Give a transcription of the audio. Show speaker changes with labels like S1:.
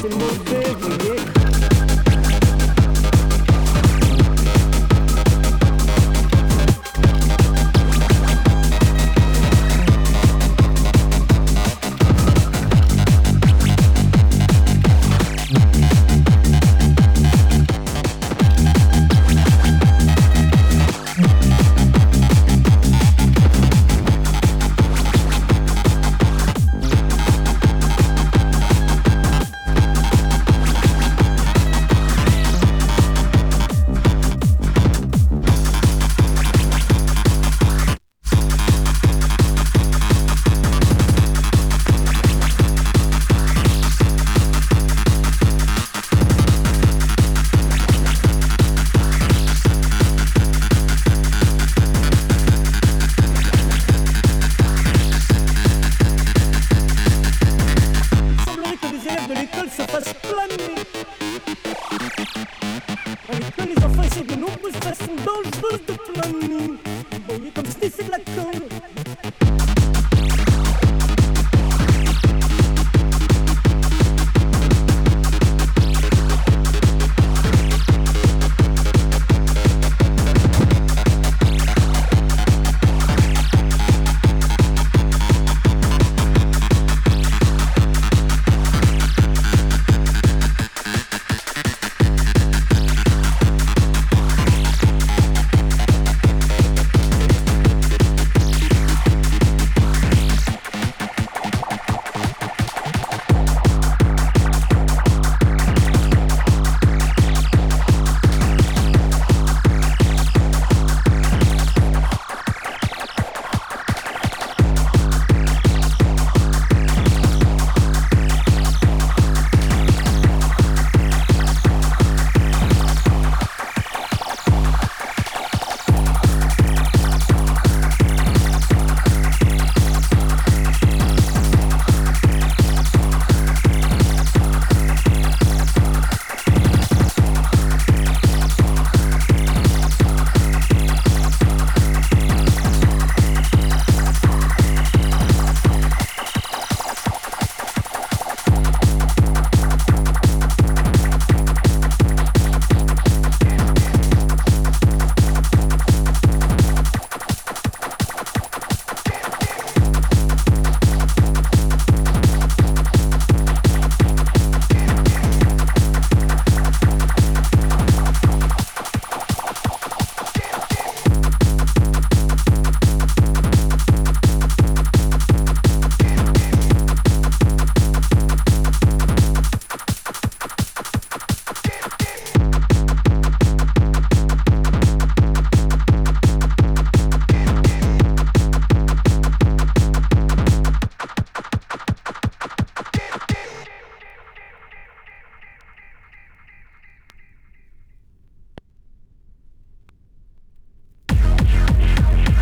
S1: Single baby, yeah.